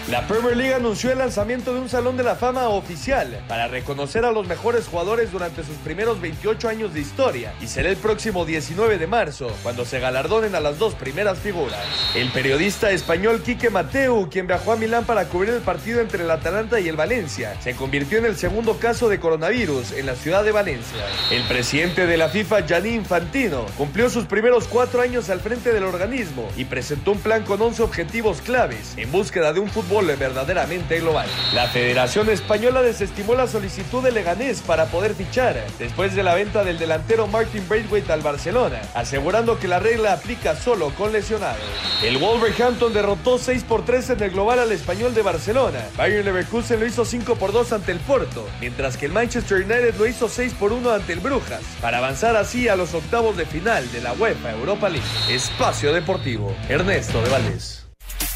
La Premier League anunció el lanzamiento de un Salón de la Fama oficial para reconocer a los mejores jugadores durante sus primeros 28 años de historia y será el próximo 19 de marzo cuando se galardonen a las dos primeras figuras. El periodista español Quique Mateu, quien viajó a Milán para cubrir el partido entre el Atalanta y el Valencia, se convirtió en el segundo caso de coronavirus en la ciudad de Valencia. El presidente de la FIFA, Gianni Infantino, cumplió sus primeros cuatro años al frente del organismo y presentó un plan con 11 objetivos claves en búsqueda de un fútbol verdaderamente global. La Federación Española desestimó la solicitud de Leganés para poder fichar después de la venta del delantero Martin Braithwaite al Barcelona, asegurando que la regla aplica solo con lesionados. El Wolverhampton derrotó 6 por 3 en el global al español de Barcelona. Bayern Leverkusen lo hizo 5 por 2 ante el Porto, mientras que el Manchester United lo hizo 6 por 1 ante el Brujas, para avanzar así a los octavos de final de la UEFA Europa League. Espacio Deportivo, Ernesto de Valdés.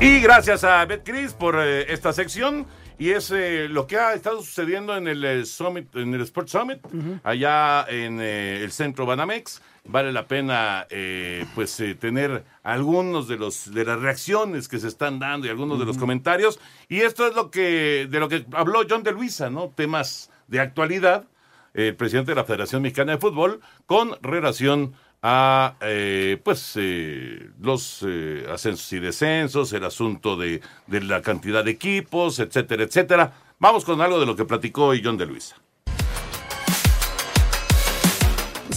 Y gracias a Betcris por eh, esta sección. Y es eh, lo que ha estado sucediendo en el eh, Summit, en el Sport Summit, allá en eh, el centro Banamex. Vale la pena eh, pues eh, tener algunos de los de las reacciones que se están dando y algunos de los comentarios. Y esto es lo que de lo que habló John de Luisa, ¿no? Temas de actualidad, el presidente de la Federación Mexicana de Fútbol, con relación a eh, pues eh, los eh, ascensos y descensos, el asunto de, de la cantidad de equipos, etcétera, etcétera. Vamos con algo de lo que platicó hoy John de Luisa.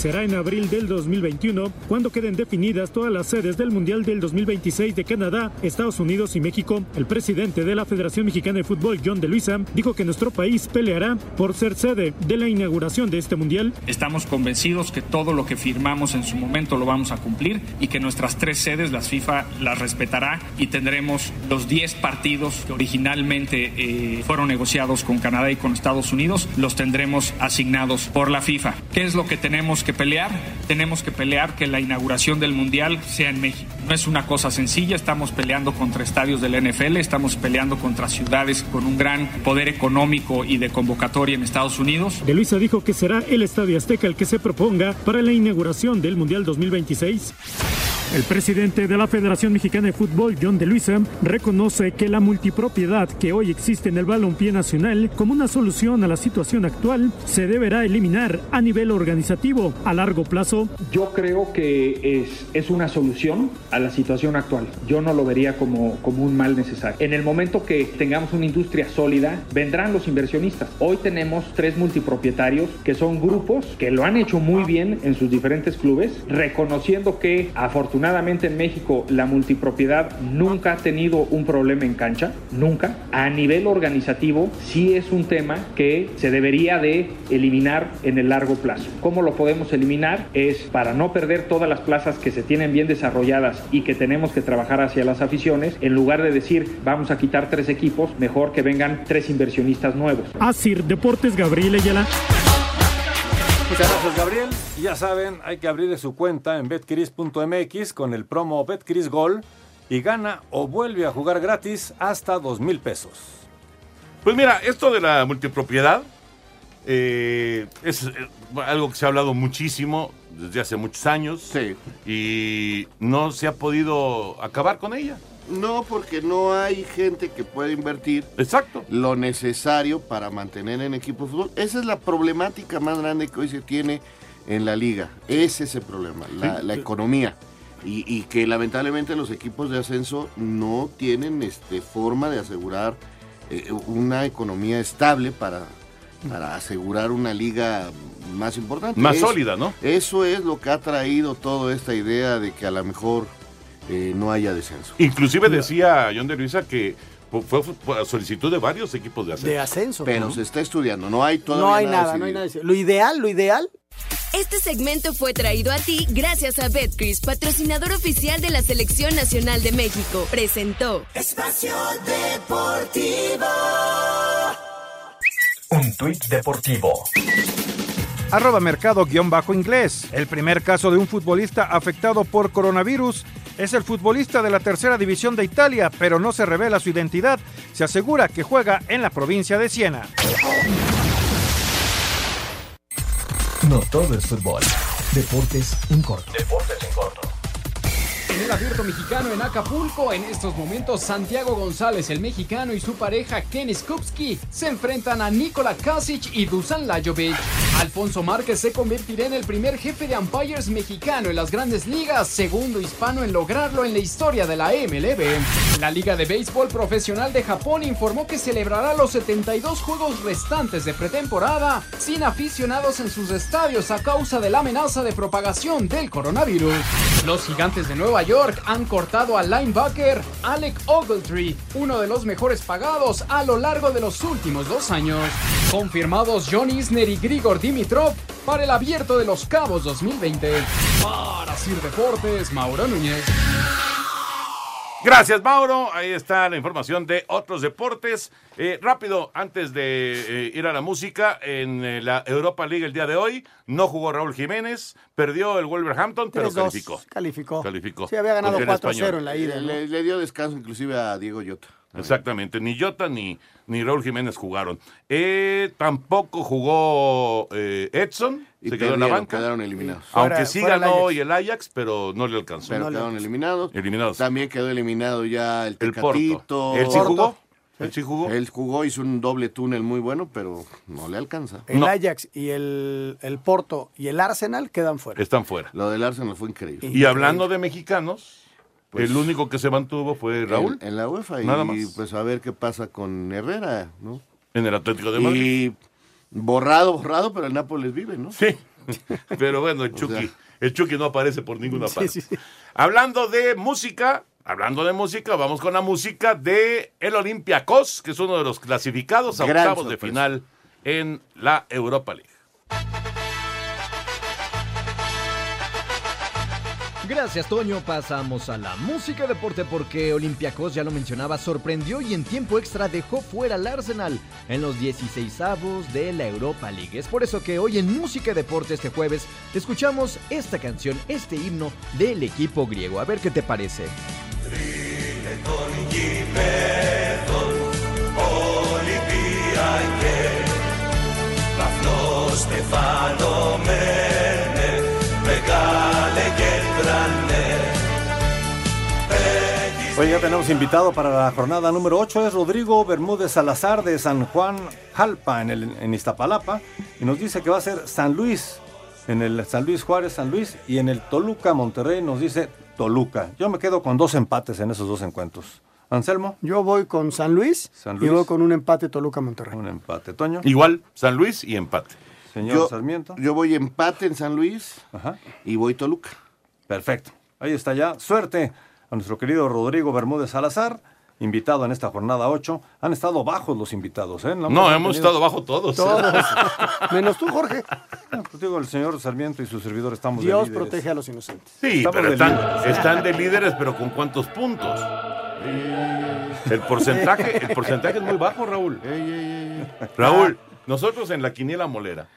Será en abril del 2021 cuando queden definidas todas las sedes del Mundial del 2026 de Canadá, Estados Unidos y México. El presidente de la Federación Mexicana de Fútbol, John de Luisa, dijo que nuestro país peleará por ser sede de la inauguración de este Mundial. Estamos convencidos que todo lo que firmamos en su momento lo vamos a cumplir y que nuestras tres sedes, las FIFA las respetará y tendremos los 10 partidos que originalmente eh, fueron negociados con Canadá y con Estados Unidos, los tendremos asignados por la FIFA. ¿Qué es lo que tenemos que pelear? Tenemos que pelear que la inauguración del Mundial sea en México. No es una cosa sencilla, estamos peleando contra estadios del NFL, estamos peleando contra ciudades con un gran poder económico y de convocatoria en Estados Unidos. De Luisa dijo que será el Estadio Azteca el que se proponga para la inauguración del Mundial 2026. El presidente de la Federación Mexicana de Fútbol, John de Luisa, reconoce que la multipropiedad que hoy existe en el balompié nacional como una solución a la situación actual se deberá eliminar a nivel organizativo a largo plazo. Yo creo que es, es una solución a la situación actual. Yo no lo vería como, como un mal necesario. En el momento que tengamos una industria sólida, vendrán los inversionistas. Hoy tenemos tres multipropietarios que son grupos que lo han hecho muy bien en sus diferentes clubes, reconociendo que afortunadamente en México la multipropiedad nunca ha tenido un problema en cancha, nunca. A nivel organizativo sí es un tema que se debería de eliminar en el largo plazo. ¿Cómo lo podemos eliminar? Es para no perder todas las plazas que se tienen bien desarrolladas y que tenemos que trabajar hacia las aficiones, en lugar de decir vamos a quitar tres equipos, mejor que vengan tres inversionistas nuevos. Asir Deportes Gabriel Ayala. Muchas gracias, Gabriel. Y ya saben, hay que abrir su cuenta en betcris.mx con el promo Betcris Gol y gana o vuelve a jugar gratis hasta dos mil pesos. Pues mira, esto de la multipropiedad eh, es eh, algo que se ha hablado muchísimo desde hace muchos años y no se ha podido acabar con ella. No, porque no hay gente que pueda invertir Exacto. lo necesario para mantener en equipo de fútbol. Esa es la problemática más grande que hoy se tiene en la liga. Ese es el problema, la, economía. Y, y que lamentablemente los equipos de ascenso no tienen este, forma de asegurar eh, una economía estable para, para asegurar una liga más importante. Más sólida, ¿no? Eso es lo que ha traído toda esta idea de que a lo mejor eh, no haya descenso. Inclusive decía John de Luisa que fue, a solicitud de varios equipos de ascenso. De ascenso. Pero ¿no? se está estudiando, no hay todavía No hay nada, no hay nada. Lo ideal, lo ideal Este segmento fue traído a ti gracias a Betcris, patrocinador oficial de la Selección Nacional de México. Presentó Espacio Deportivo. Un tuit deportivo. Arroba mercado guion bajo inglés. El primer caso de un futbolista afectado por coronavirus es el futbolista de la tercera división de Italia, pero no se revela su identidad. Se asegura que juega en la provincia de Siena. No todo es fútbol. Deportes en corto. Deportes en corto. En el abierto mexicano en Acapulco, en estos momentos Santiago González, el mexicano, y su pareja Ken Skupski se enfrentan a Nikola Kasic y Dusan Lajovic. Alfonso Márquez se convertirá en el primer jefe de umpires mexicano en las grandes ligas, segundo hispano en lograrlo en la historia de la MLB. La Liga de Béisbol Profesional de Japón informó que celebrará los 72 juegos restantes de pretemporada sin aficionados en sus estadios a causa de la amenaza de propagación del coronavirus. Los gigantes de Nueva York han cortado al linebacker Alec Ogletree, uno de los mejores pagados a lo largo de los últimos dos años. Confirmados John Isner y Grigor Dimitrov para el abierto de los Cabos 2020. Para Sir Deportes, Mauro Núñez. Gracias, Mauro. Ahí está la información de otros deportes. Eh, rápido, antes de eh, ir a la música, en eh, la Europa League el día de hoy, no jugó Raúl Jiménez, perdió el Wolverhampton, pero 3-2. calificó. Calificó. Calificó. Sí, había ganado Contra el 4-0 Español. en la ida. ¿no? Le, le dio descanso inclusive a Diego Llota. Exactamente, ni Jota ni, ni Raúl Jiménez jugaron. Eh, tampoco jugó eh, Edson, Y se quedó en la banca. quedaron eliminados. Aunque sí el ganó hoy el Ajax, pero no le alcanzó. Pero quedaron eliminados. Eliminados. También quedó eliminado ya el El Porto. Tecatito. ¿Él sí jugó? ¿Él sí jugó? Él jugó, hizo un doble túnel muy bueno, pero no le alcanza. El Ajax y el, el Porto y el Arsenal quedan fuera. Están fuera. Lo del Arsenal fue increíble. Y hablando de mexicanos, Pues, el único que se mantuvo fue Raúl. En, en la UEFA. Nada y más. pues a ver qué pasa con Herrera, ¿no? En el Atlético de Madrid. Y borrado, borrado, pero el Nápoles vive, ¿no? Sí. Pero bueno, el Chucky, sea, el Chucky no aparece por ninguna parte. sí, sí. Hablando de música, hablando de música, vamos con la música de el Olympiacos, que es uno de los clasificados a Gran octavos de final en la Europa League. Gracias, Toño. Pasamos a la música deporte porque Olympiacos, ya lo mencionaba, sorprendió y en tiempo extra dejó fuera al Arsenal en los 16avos de la Europa League. Es por eso que hoy en Música Deporte este jueves escuchamos esta canción, este himno del equipo griego. A ver qué te parece. Στεφάνο μένε, μεγάλε Hoy ya tenemos invitado para la jornada número 8, es Rodrigo Bermúdez Salazar de San Juan Jalpa en, el, en Iztapalapa y nos dice que va a ser San Luis, en el San Luis Juárez, San Luis y en el Toluca Monterrey nos dice Toluca. Yo me quedo con dos empates en esos dos encuentros. Anselmo. Yo voy con San Luis, San y Luis. voy con un empate Toluca-Monterrey. Un empate, Toño. Igual, San Luis y empate. Señor yo, Sarmiento. yo voy empate en San Luis y voy Toluca. Perfecto. Ahí está ya. Suerte a nuestro querido Rodrigo Bermúdez Salazar, invitado en esta jornada 8. Han estado bajos los invitados, ¿eh? No, hemos hemos tenido- estado bajo todos. Todos. Menos tú, Jorge. No, pues digo, el señor Sarmiento y su servidor estamos de Dios líderes. protege a los inocentes. Sí, Estamos pero de están, están de líderes, pero ¿con cuántos puntos? El porcentaje, el porcentaje es muy bajo, Raúl. Raúl, nosotros en la quiniela molera,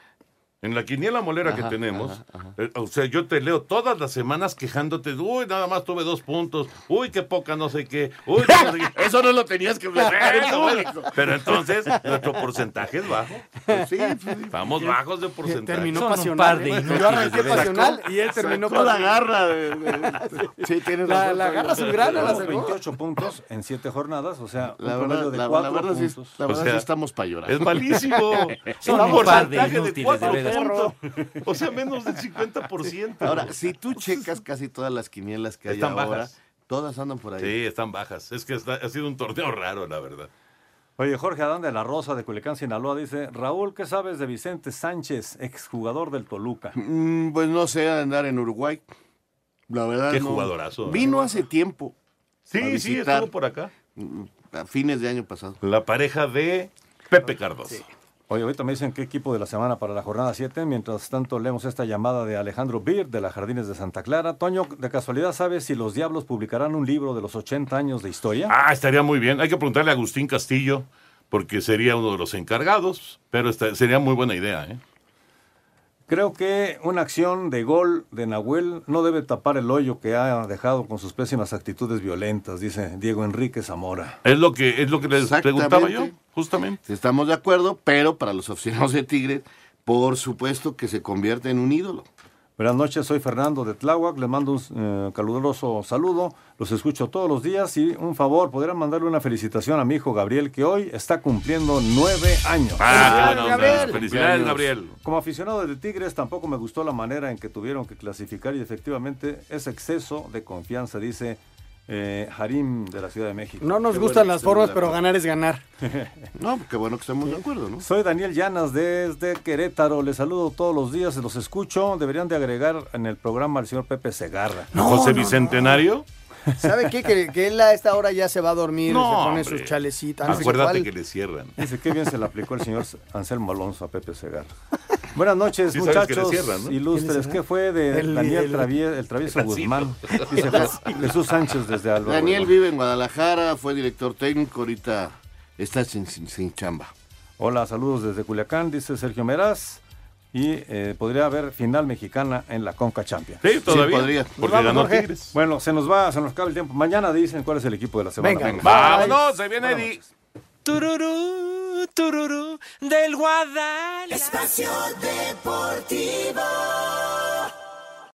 en la quiniela molera que Ajá, tenemos, eh, o sea, yo te leo todas las semanas quejándote, uy, nada más tuve dos puntos, uy, qué poca, no sé qué, uy, no sé qué". Eso no lo tenías que público. Pero entonces, nuestro porcentaje es bajo. Sí, pues, Estamos bajos de porcentaje. Terminó pasional. par de ¿eh? Yo arranqué verdad. pasional y él terminó Sacó la garra. de- de- sí, tienes La- razón, la garra azulgrana la Tenemos sacó. 28 puntos en 7 jornadas, o sea, La un verdad, promedio de la, la 4 verdad, sí, puntos. la O verdad sea, sí estamos para llorar. Es malísimo. Son un un par de inútiles, de O sea, menos del 50%. Ahora, si tú checas casi todas las quinielas que hay Están ahora, bajas. todas andan por ahí. Sí, están bajas. Es que está- ha sido un torneo raro, la verdad. Oye, Jorge Adán de la Rosa de Culiacán, Sinaloa, dice, Raúl, ¿qué sabes de Vicente Sánchez, exjugador del Toluca? Mm, pues no sé, andar en Uruguay. La verdad. Qué no. jugadorazo. Vino hace tiempo. a Sí, sí, estuvo por acá. mm, A fines de año pasado. La pareja de Pepe Cardoso. Oye, ahorita me dicen qué equipo de la semana para la jornada 7. Mientras tanto, leemos esta llamada de Alejandro Beer de las Jardines de Santa Clara. Toño, de casualidad, ¿sabes si los Diablos publicarán un libro de los 80 años de historia? Ah, estaría muy bien. Hay que preguntarle a Agustín Castillo, porque sería uno de los encargados, pero sería muy buena idea, ¿eh? Creo que una acción de gol de Nahuel no debe tapar el hoyo que ha dejado con sus pésimas actitudes violentas, dice Diego Enrique Zamora. Es lo que, es lo que les preguntaba yo, justamente. Estamos de acuerdo, pero para los aficionados de Tigres, por supuesto que se convierte en un ídolo. Buenas noches, soy Fernando de Tláhuac, les mando un eh, caluroso saludo, los escucho todos los días y un favor, podrían mandarle una felicitación a mi hijo Gabriel que hoy está cumpliendo nueve años. Ah, onda. Felicidades, Gabriel. Como aficionado de Tigres tampoco me gustó la manera en que tuvieron que clasificar y efectivamente es exceso de confianza, dice eh, Harim de la Ciudad de México. No nos Qué gustan bueno las formas, pero ganar es ganar. No, qué bueno que estemos de acuerdo, ¿no? Soy Daniel Llanas desde Querétaro, les saludo todos los días, los escucho, deberían de agregar en el programa al señor Pepe Segarra. ¿A José Bicentenario? ¿Sabe qué? Que, que él a esta hora ya se va a dormir, No, se pone hombre. sus chalecitas. no Acuérdate cuál. que le cierran. Dice qué bien se le aplicó el señor Anselmo Alonso a Pepe Segarra. Buenas noches, Sí que muchachos cierran, ¿no? ilustres. ¿Quién le ¿Qué fue de El- Daniel el- Travie- el travieso el asilo. Guzmán? Dice Jesús Sánchez desde Álvaro. Daniel vive en Guadalajara, fue director técnico, ahorita está sin, sin, sin chamba. Hola, saludos desde Culiacán, dice Sergio Meraz. Y eh, podría haber final mexicana en la Conca Champions. Sí, todavía. podría. Porque Vamos, ganó. Tigres. Bueno, se nos va, se nos acaba el tiempo. Mañana dicen cuál es el equipo de la semana. Venga. Vámonos, se viene Eddie. Tururú, tururú, del Guadalajara. Espacio Deportivo.